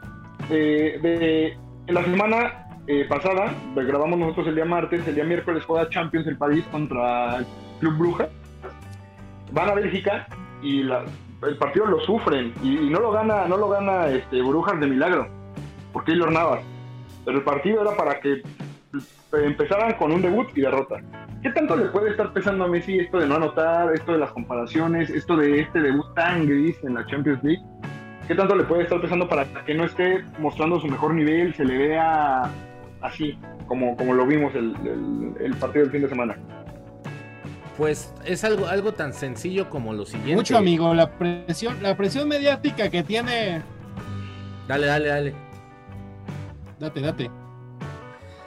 de, en la semana eh, pasada, grabamos nosotros el día martes, el día miércoles juega Champions el París contra el Club Bruja. Van a Bélgica y el partido lo sufren y, no lo gana, no lo gana este, Brujas de milagro, porque lo Navas. Pero el partido era para que empezaran con un debut y derrota. ¿Qué tanto le puede estar pesando a Messi esto de no anotar, esto de las comparaciones, esto de este debut tan gris en la Champions League? ¿Qué tanto le puede estar pesando para que no esté mostrando su mejor nivel, se le vea así, como, como lo vimos el, el, partido del fin de semana? Pues es algo, algo tan sencillo como lo siguiente. Mucho amigo, la presión, la presión mediática que tiene. Dale, dale, dale. Date, date.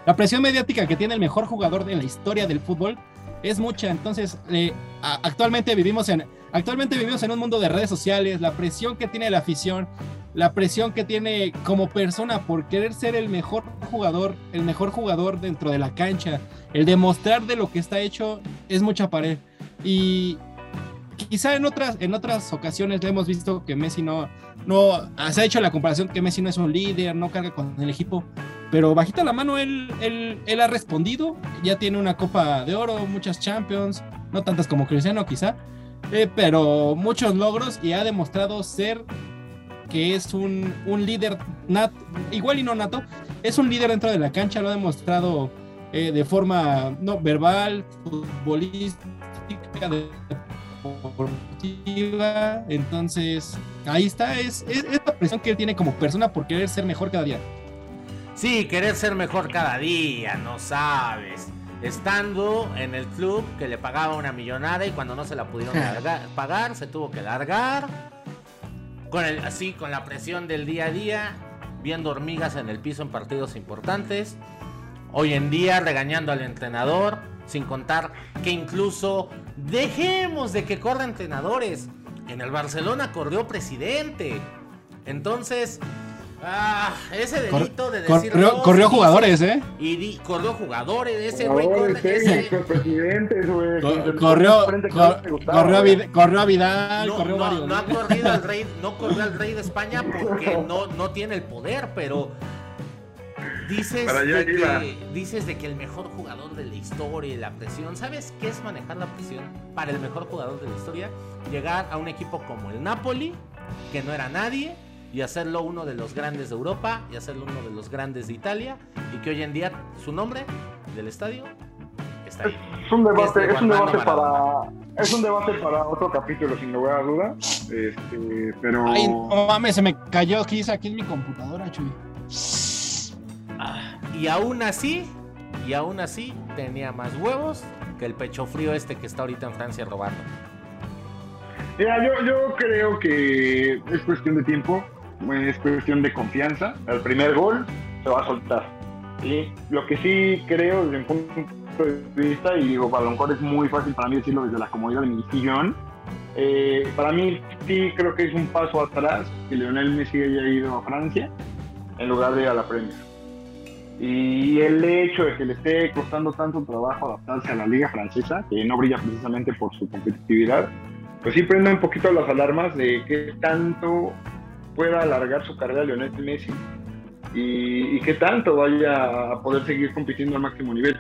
La presión mediática que tiene el mejor jugador de la historia del fútbol es mucha. Entonces, eh, actualmente vivimos en actualmente vivimos en un mundo de redes sociales. La presión que tiene la afición, la presión que tiene como persona por querer ser el mejor jugador, el mejor jugador dentro de la cancha, el demostrar de lo que está hecho es mucha pared. Y quizá en otras, en otras ocasiones le hemos visto que Messi no, no, se ha hecho la comparación que Messi no es un líder, no carga con el equipo, pero bajita la mano él, él, él ha respondido, ya tiene una copa de oro, muchas champions, no tantas como Cristiano quizá, eh, pero muchos logros y ha demostrado ser que es un, un líder nato, igual y no nato, es un líder dentro de la cancha, lo ha demostrado eh, de forma no verbal, futbolística, deportiva. Entonces, ahí está, es, es, la presión que él tiene como persona por querer ser mejor cada día. Sí, querer ser mejor cada día, no sabes. Estando en el club que le pagaba una millonada y cuando no se la pudieron [LAUGHS] pagar, se tuvo que largar. Con el, así, con la presión del día a día, viendo hormigas en el piso en partidos importantes. Hoy en día regañando al entrenador, sin contar que incluso dejemos de que corra entrenadores. En el Barcelona corrió presidente. Entonces, ah, ese delito de decir. Corrió, corrió jugadores, ¿eh? Y di, corrió jugadores, ese güey corrió. Ese... güey. Corrió, corrió, a Vidal, corrió a Vidal, no, corrió no, no ha corrido al rey, [LAUGHS] no corrió al rey de España porque no, no tiene el poder, pero Dices de, que, dices de que el mejor jugador de la historia y la presión, ¿sabes qué es manejar la presión para el mejor jugador de la historia? Llegar a un equipo como el Napoli, que no era nadie, y hacerlo uno de los grandes de Europa, y hacerlo uno de los grandes de Italia, y que hoy en día su nombre del estadio está ahí. Es un debate, es un debate para es un debate para otro capítulo sin lugar a duda. Este, pero Ay, no mames, se me cayó aquí, aquí en mi computadora, Chuy. Y aún así, y aún así tenía más huevos que el pecho frío este que está ahorita en Francia robando. Mira, yo, yo creo que es cuestión de tiempo, es cuestión de confianza. El primer gol se va a soltar. y Lo que sí creo desde un punto de vista, y digo, para lo mejor es muy fácil para mí decirlo desde la comodidad de mi sillón, eh, para mí sí creo que es un paso atrás que Leonel Messi haya ido a Francia en lugar de ir a la Premier. Y el hecho de que le esté costando tanto trabajo adaptarse a la liga francesa, que no brilla precisamente por su competitividad, pues sí prende un poquito las alarmas de qué tanto pueda alargar su carrera Lionel Messi y, qué tanto vaya a poder seguir compitiendo al máximo nivel.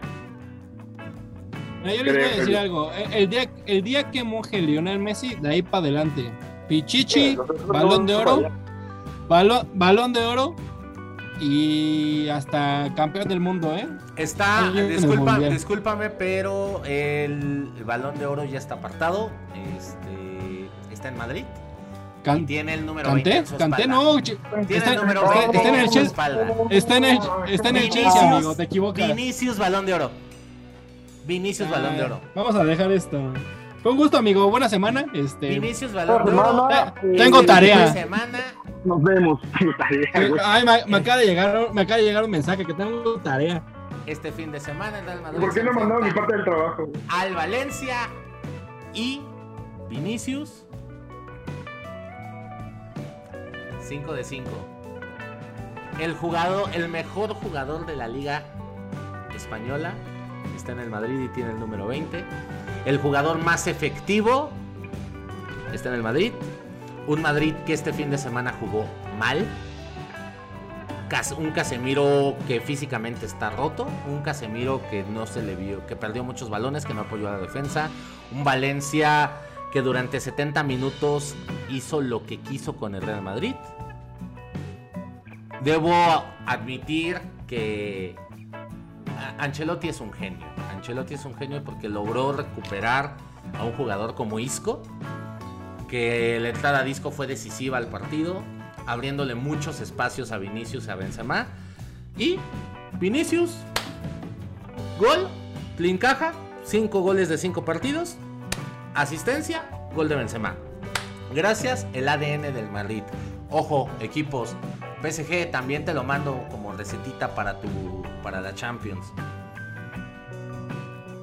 yo les voy a decir algo. El día, el día que moje Lionel Messi, de ahí para adelante. Pichichi, balón de oro. Balón, balón de oro y hasta campeón del mundo, ¿eh? Está, disculpa, discúlpame, pero el, balón de oro ya está apartado. Este, está en Madrid. Y tiene el número ¿Canté? 20 ¿Canté? No, tiene el número 20 está, en el Chelsea. Está en el, está en el Chelsea, amigo, te equivocas. Vinicius Balón de Oro. Vinicius Balón de Oro. Vamos a dejar esto. Con gusto, amigo. Buena semana. Este... Vinicius Balón de Oro. Tengo tarea. Semana. Nos vemos. [LAUGHS] Ay, me, acaba de llegar, me acaba de llegar un mensaje que tengo tarea. este fin de semana el Madrid. ¿Por qué no mandaron mi parte del trabajo? Al Valencia y Vinicius 5 de 5. El jugador, el mejor jugador de la liga española está en el Madrid y tiene el número 20. El jugador más efectivo está en el Madrid. Un Madrid que este fin de semana jugó mal. Un Casemiro que físicamente está roto. Un Casemiro que no se le vio, que perdió muchos balones, que no apoyó a la defensa. Un Valencia que durante 70 minutos hizo lo que quiso con el Real Madrid. Debo admitir que Ancelotti es un genio. Ancelotti es un genio porque logró recuperar a un jugador como Isco, que la entrada a Disco fue decisiva al partido, abriéndole muchos espacios a Vinicius y a Benzema. Y Vinicius, gol, clean caja, 5 goles de 5 partidos, asistencia, gol de Benzema. Gracias el ADN del Madrid. Ojo, equipos, PSG también te lo mando como recetita para tu para la Champions.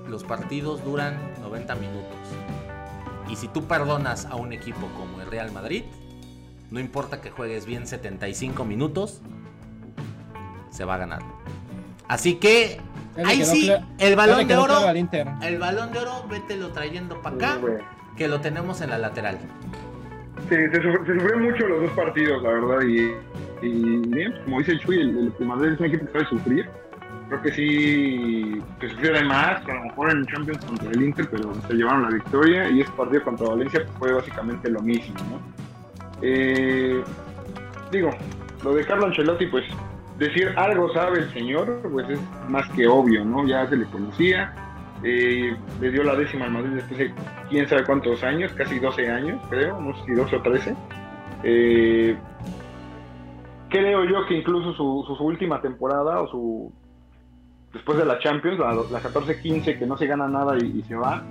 Los partidos duran 90 minutos. Y si tú perdonas a un equipo como el Real Madrid, no importa que juegues bien 75 minutos, se va a ganar. Así que ahí sí, el balón de oro, el balón de oro, vételo trayendo para acá, que lo tenemos en la lateral. Sí, se, sufrieron mucho los dos partidos, la verdad, y, bien, como dice el Chuy, el, el Madrid es un equipo que sabe sufrir creo que sí se sufriera más, a lo mejor en Champions contra el Inter, pero se llevaron la victoria y este partido contra Valencia fue básicamente lo mismo, ¿no? Eh, digo, lo de Carlo Ancelotti, pues decir algo sabe el señor, pues es más que obvio, ¿no? Ya se le conocía, eh, le dio la décima al Madrid después de quién sabe cuántos años, casi 12 años, creo, no sé si 12 o 13. Eh, creo yo que incluso su, última temporada o su después de la Champions, la, 14-15 que no se gana nada y, se va.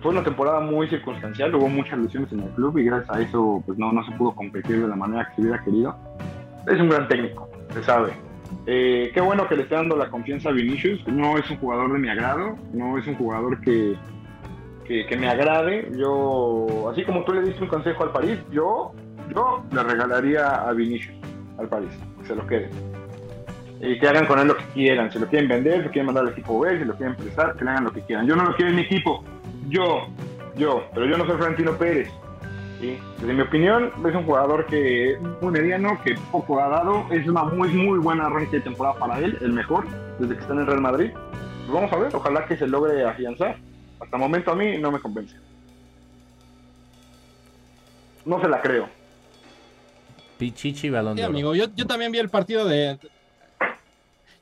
Fue una temporada muy circunstancial, hubo muchas lesiones en el club y gracias a eso pues no, no se pudo competir de la manera que se hubiera querido. Es un gran técnico, se sabe. Eh, qué bueno que le esté dando la confianza a Vinicius. No es un jugador de mi agrado, no es un jugador que, que, me agrade. Yo, así como tú le diste un consejo al París, yo, yo le regalaría a Vinicius al París, que se lo quede y que hagan con él lo que quieran. Si lo quieren vender, si lo quieren mandar al equipo B, si lo quieren prestar, que le hagan lo que quieran. Yo no lo quiero en mi equipo. Yo, yo, pero yo no soy Florentino Pérez. ¿Sí? Desde mi opinión, es un jugador que muy mediano, que poco ha dado. Es una muy, muy buena arranque de temporada para él, el mejor, desde que está en el Real Madrid. Pues vamos a ver, ojalá que se logre afianzar. Hasta el momento a mí no me convence. No se la creo. Pichichi balón amigo, yo, yo también vi el partido de,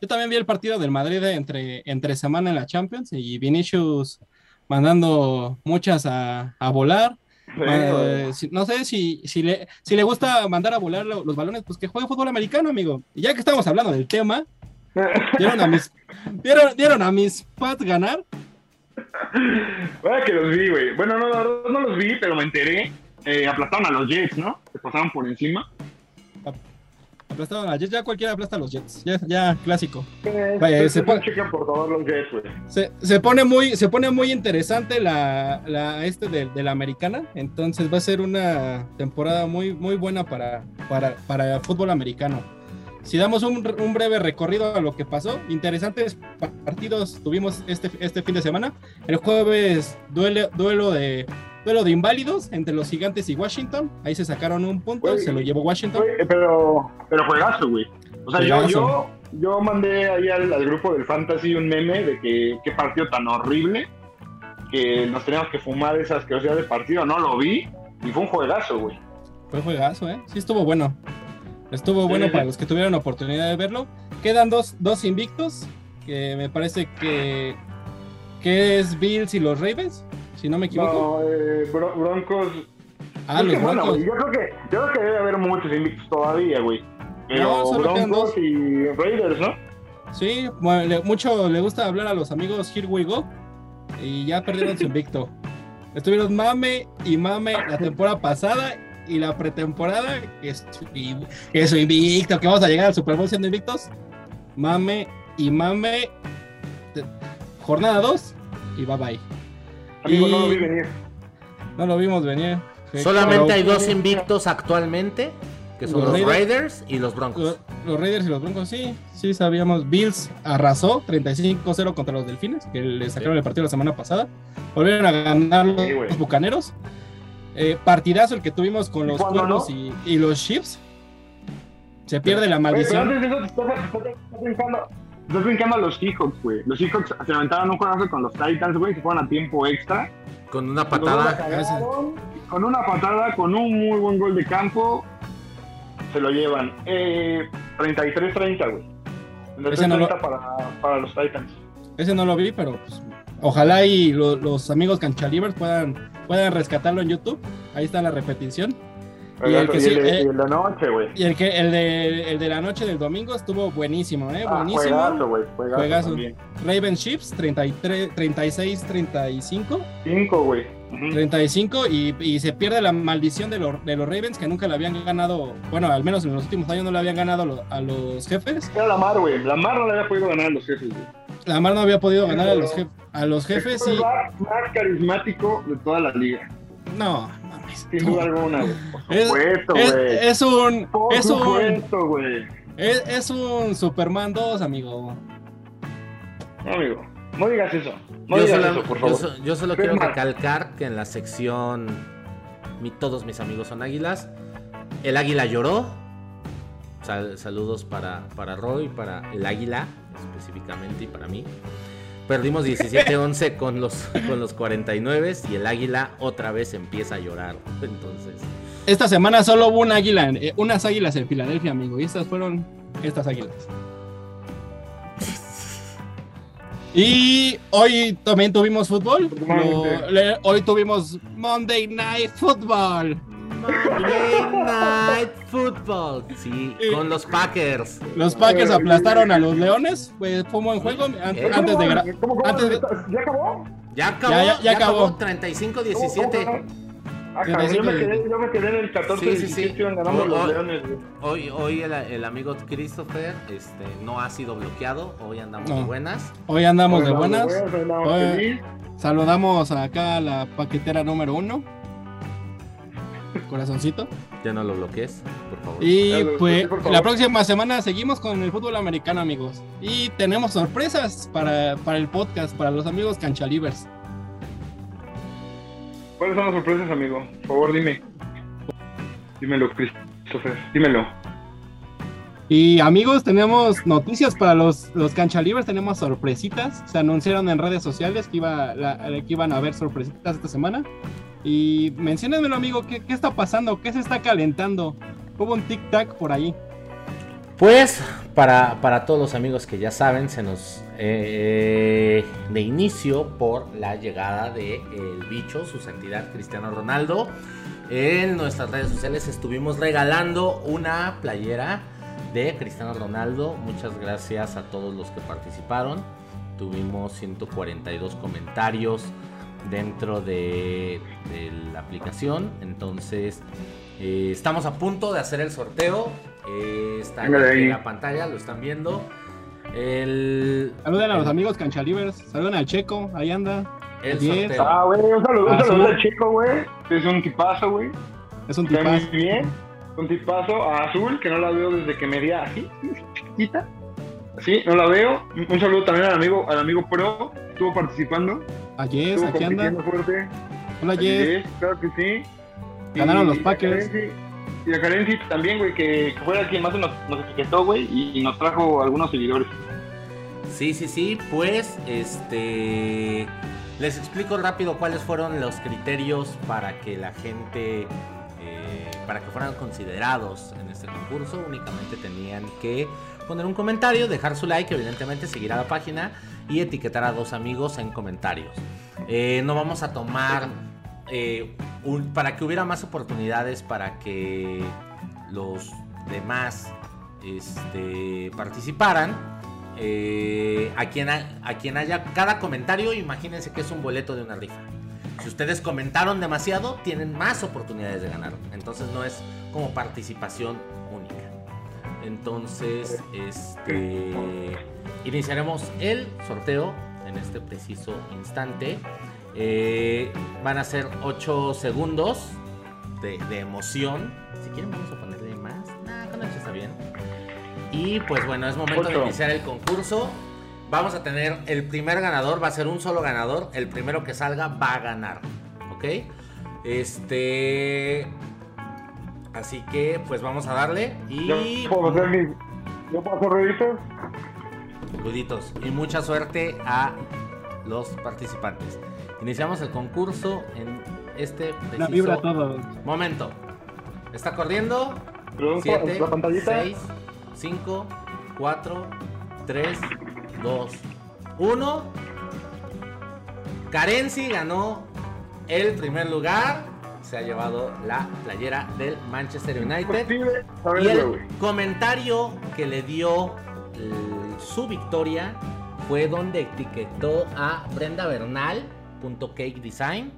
yo también vi el partido del Madrid entre, entre semana en la Champions y Vinicius mandando muchas a, volar. Eh, no sé si, si, le, si le gusta mandar a volar los, balones, pues que juegue fútbol americano, amigo. Y ya que estamos hablando del tema, dieron a mis, [LAUGHS] dieron, a mis Pats ganar. Bueno, que los vi, güey. Bueno, no, no, los vi, pero me enteré. Eh, aplastaron a los Jets, ¿no? Se pasaron por encima. Aplastaron a Jets, ya cualquiera aplasta a los Jets, ya, ya clásico. se, pone, por todos los Jets, se, pone muy, se pone muy interesante la, la este de, de, la americana, entonces va a ser una temporada muy, muy buena para, para, para el fútbol americano. Si damos un, un, breve recorrido a lo que pasó, interesantes partidos tuvimos este, este fin de semana. El jueves duele, duelo de duelo de inválidos entre los gigantes y Washington. Ahí se sacaron un punto, se lo llevó Washington. pero, pero juegazo, güey. O sea, yo, yo, yo, mandé ahí al, grupo del Fantasy un meme de que qué partido tan horrible que nos teníamos que fumar esas que de partido. No lo vi y fue un juegazo, güey. Fue juegazo, ¿eh? Sí, estuvo bueno. Estuvo bueno para los que tuvieron oportunidad de verlo. Quedan dos, dos invictos, que me parece que, que es Bills y los Ravens si no me equivoco. No, eh, Broncos. Ah, los Broncos. yo, creo que, yo creo que debe haber muchos invictos todavía, güey. Pero Broncos y Raiders, ¿no? Sí, mucho le gusta hablar a los amigos Here We Go y ya perdieron su invicto. [LAUGHS] Estuvieron mame y mame la temporada pasada y la pretemporada, que es, invicto, que vamos a llegar al Super Bowl siendo invictos. Mame y mame. Jornada 2 y bye bye. Amigo, no lo vi venir. No lo vimos venir. Solamente hay dos invictos actualmente, que son los, Raiders, y los Broncos. Los, Raiders y los Broncos, sí, sí sabíamos. Bills arrasó 35-0 contra los Delfines, que le sacaron el partido la semana pasada. Volvieron a ganar los, Bucaneros. Eh, partidazo el que tuvimos con los Cuervos y, los Chiefs. Se pierde la maldición. Estás brincando a los Seahawks, güey. Los Seahawks se aventaron un juego con los Titans, güey, se fueron a tiempo extra. Con una patada. Con una patada, con un muy buen gol de campo, se lo llevan. Eh, 33-30, güey. 33-30 para, para, los Titans. Ese no lo vi, pero pues, ojalá y los amigos canchalivers puedan, puedan rescatarlo en YouTube. Ahí está la repetición. Y el, que, y, el, de, la noche, güey. Y el, que, el, de, el de la noche del domingo estuvo buenísimo, ¿eh? Ah, buenísimo. Juegazo, güey. Juegazo. Raven Chips, 36, 35. 5, güey. 35 y, y, se pierde la maldición de, los de los Ravens que nunca le habían ganado, bueno, al menos en los últimos años no le habían ganado a los jefes. Era Lamar, güey. Lamar no le había podido ganar a los jefes, güey. Lamar no había podido ganar a los, a los jefes. y... más carismático de toda la liga. No, sin duda alguna, [LAUGHS] Es, es, un. es un. güey. Es, es, un Superman 2, amigo. No, amigo. No digas eso. No yo, digas solo, eso, por favor. yo, solo quiero recalcar que en la sección mi, Todos mis amigos son águilas, el águila lloró. saludos para, para Roy, para el águila específicamente y para mí. Perdimos 17-11 con los, con los 49 y el águila otra vez empieza a llorar. Entonces. Esta semana solo hubo un águila, eh, unas águilas en Filadelfia, amigo. Y estas fueron estas águilas. Y hoy también tuvimos fútbol. hoy tuvimos Monday Night Football. Monday [LAUGHS] Night Football. Sí, con los Packers. Los Packers aplastaron a los Leones. Pues fue un buen juego. Antes de. ¿Ya acabó? Ya acabó. Ya, acabó. 35-17. yo, me quedé, yo me quedé en el 14 sí, sí, sí. ganando hoy, los Leones. Hoy, hoy el, el, amigo Christopher este, no ha sido bloqueado. Hoy andamos de buenas. Hoy andamos de buenas. Hoy, saludamos acá a la paquetera número uno corazoncito. Ya no lo bloquees, por favor. Y pues la próxima semana seguimos con el fútbol americano, amigos. Y tenemos sorpresas para, para el podcast, para los amigos canchalivers. ¿Cuáles son las sorpresas, amigo? Por favor, dime. Dímelo, Christopher, dímelo. Y amigos, tenemos noticias para los, los canchalivers, tenemos sorpresitas. Se anunciaron en redes sociales que, iba, que iban a haber sorpresitas esta semana. Y menciónenmelo, amigo, ¿qué, ¿qué, está pasando? ¿Qué se está calentando? Hubo un tic-tac por ahí. Pues, para, para, todos los amigos que ya saben, se nos. Eh, de inicio por la llegada de el bicho, su santidad Cristiano Ronaldo. En nuestras redes sociales estuvimos regalando una playera de Cristiano Ronaldo. Muchas gracias a todos los que participaron. Tuvimos 142 comentarios dentro de, la aplicación. Entonces, eh, estamos a punto de hacer el sorteo. Eh, está en la pantalla, lo están viendo. El, Saluden a los amigos Canchalivers. Saluden al Checo, ahí anda. El sorteo. Ah, güey, un saludo, un saludo al Checo, güey. Es un tipazo, güey. Es un tipazo. Muy bien. Un tipazo a Azul, que no la veo desde que me di así, [LAUGHS] chiquita. Sí, no la veo. Un saludo también al amigo, al amigo Pro, estuvo participando. A Jess, aquí anda. Fuerte. Hola Jess. Claro que sí. Ganaron los Packers. Y a Karenzi también, güey, que, fue quien más nos, nos etiquetó, güey, y nos trajo algunos seguidores. Sí, sí, sí, pues, este... Les explico rápido cuáles fueron los criterios para que la gente eh, para que fueran considerados en este concurso. Únicamente tenían que poner un comentario, dejar su like, evidentemente seguir a la página y etiquetar a dos amigos en comentarios. Eh, no vamos a tomar eh, para que hubiera más oportunidades para que los demás este, participaran. a, quien a quien haya cada comentario, imagínense que es un boleto de una rifa. Si ustedes comentaron demasiado, tienen más oportunidades de ganar. Entonces no es como participación única. Entonces, este iniciaremos el sorteo en este preciso instante. Eh, van a ser 8 segundos de, de emoción. Si quieren, vamos a ponerle más. Nah, con eso está bien. Y pues bueno, es momento de iniciar el concurso. Vamos a tener el primer ganador, va a ser un solo ganador. El primero que salga va a ganar. ¿Ok? Este. Así que pues vamos a darle. Y. ¿Yo puedo hacer mi... ¿Yo puedo hacer Ruditos. Y mucha suerte a los participantes. Iniciamos el concurso en este La preciso vibra todo. momento. Está corriendo. Pero un- 7, la pantallita. 6, 5, 4, 3, 2, 1. Karenzi ganó el primer lugar. Se ha llevado la playera del Manchester United. Y el comentario que le dio eh, su victoria fue donde etiquetó a Brenda Bernal, punto cake design,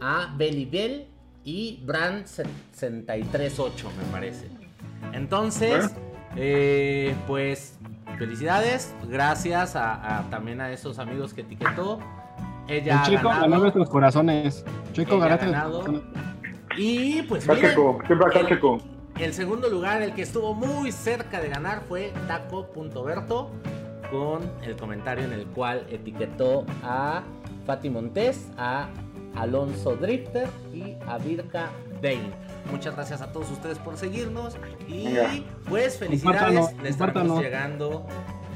a Belibel y Brand 638, me parece. Entonces, eh, pues felicidades, gracias a, a- también a esos amigos que etiquetó. Ella El ha chico ganado, ganó nuestros corazones. Chico ganaste. Y pues miren, Cacheco, siempre a el- Cacheco. El segundo lugar, el que estuvo muy cerca de ganar, fue Taco.berto con el comentario en el cual etiquetó a Fati Montes, a Alonso Drifter y a Virka Bain. Muchas gracias a todos ustedes por seguirnos y pues felicidades. Le estaremos llegando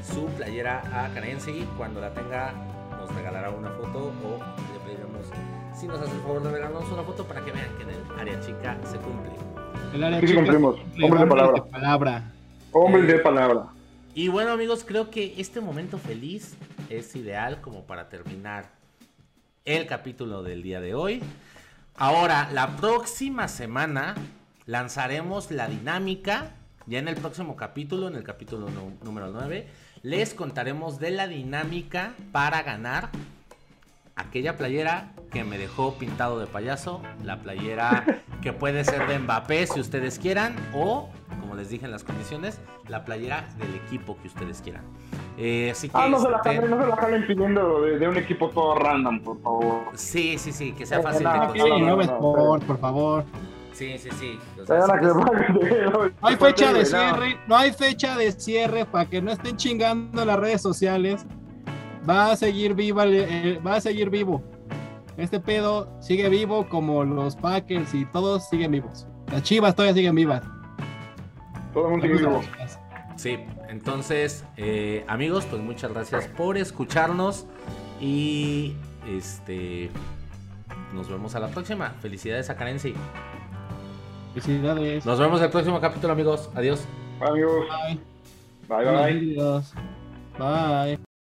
su playera a Carency. Cuando la tenga nos regalará una foto o le pediremos si nos hace el favor de regalarnos una foto para que vean que en el área chica se cumple. El área Sí, sí chica, cumplimos. cumple, Hombre de palabra. palabra. Hombre de palabra. Y bueno amigos, creo que este momento feliz es ideal como para terminar el capítulo del día de hoy. Ahora, la próxima semana lanzaremos la dinámica. Ya en el próximo capítulo, en el capítulo número 9, les contaremos de la dinámica para ganar aquella playera que me dejó pintado de payaso, la playera [LAUGHS] que puede ser de Mbappé si ustedes quieran, o, como les dije en las condiciones, la playera del equipo que ustedes quieran. Eh, así que Ah, no se la jalen, no se la jalen pidiendo de, de un equipo todo random, por favor. Sí, sí, sí, que sea Eh, fácil no, de conseguir. no, no sport, por favor. Sí, sí, sí. O Se sea, sí. No hay fecha de cierre, no hay fecha de cierre para que no estén chingando las redes sociales. Va a seguir viva, eh, va a seguir vivo. Este pedo sigue vivo como los Packers y todos siguen vivos. Las Chivas todavía siguen vivas. Todo el mundo sigue vivo. Sí, entonces, eh, amigos, pues muchas gracias por escucharnos y este nos vemos a la próxima. Felicidades a Karenzi. Felicidades. Nos vemos el próximo capítulo, amigos. Adiós. Amigos, Bye. bye bye. Bye.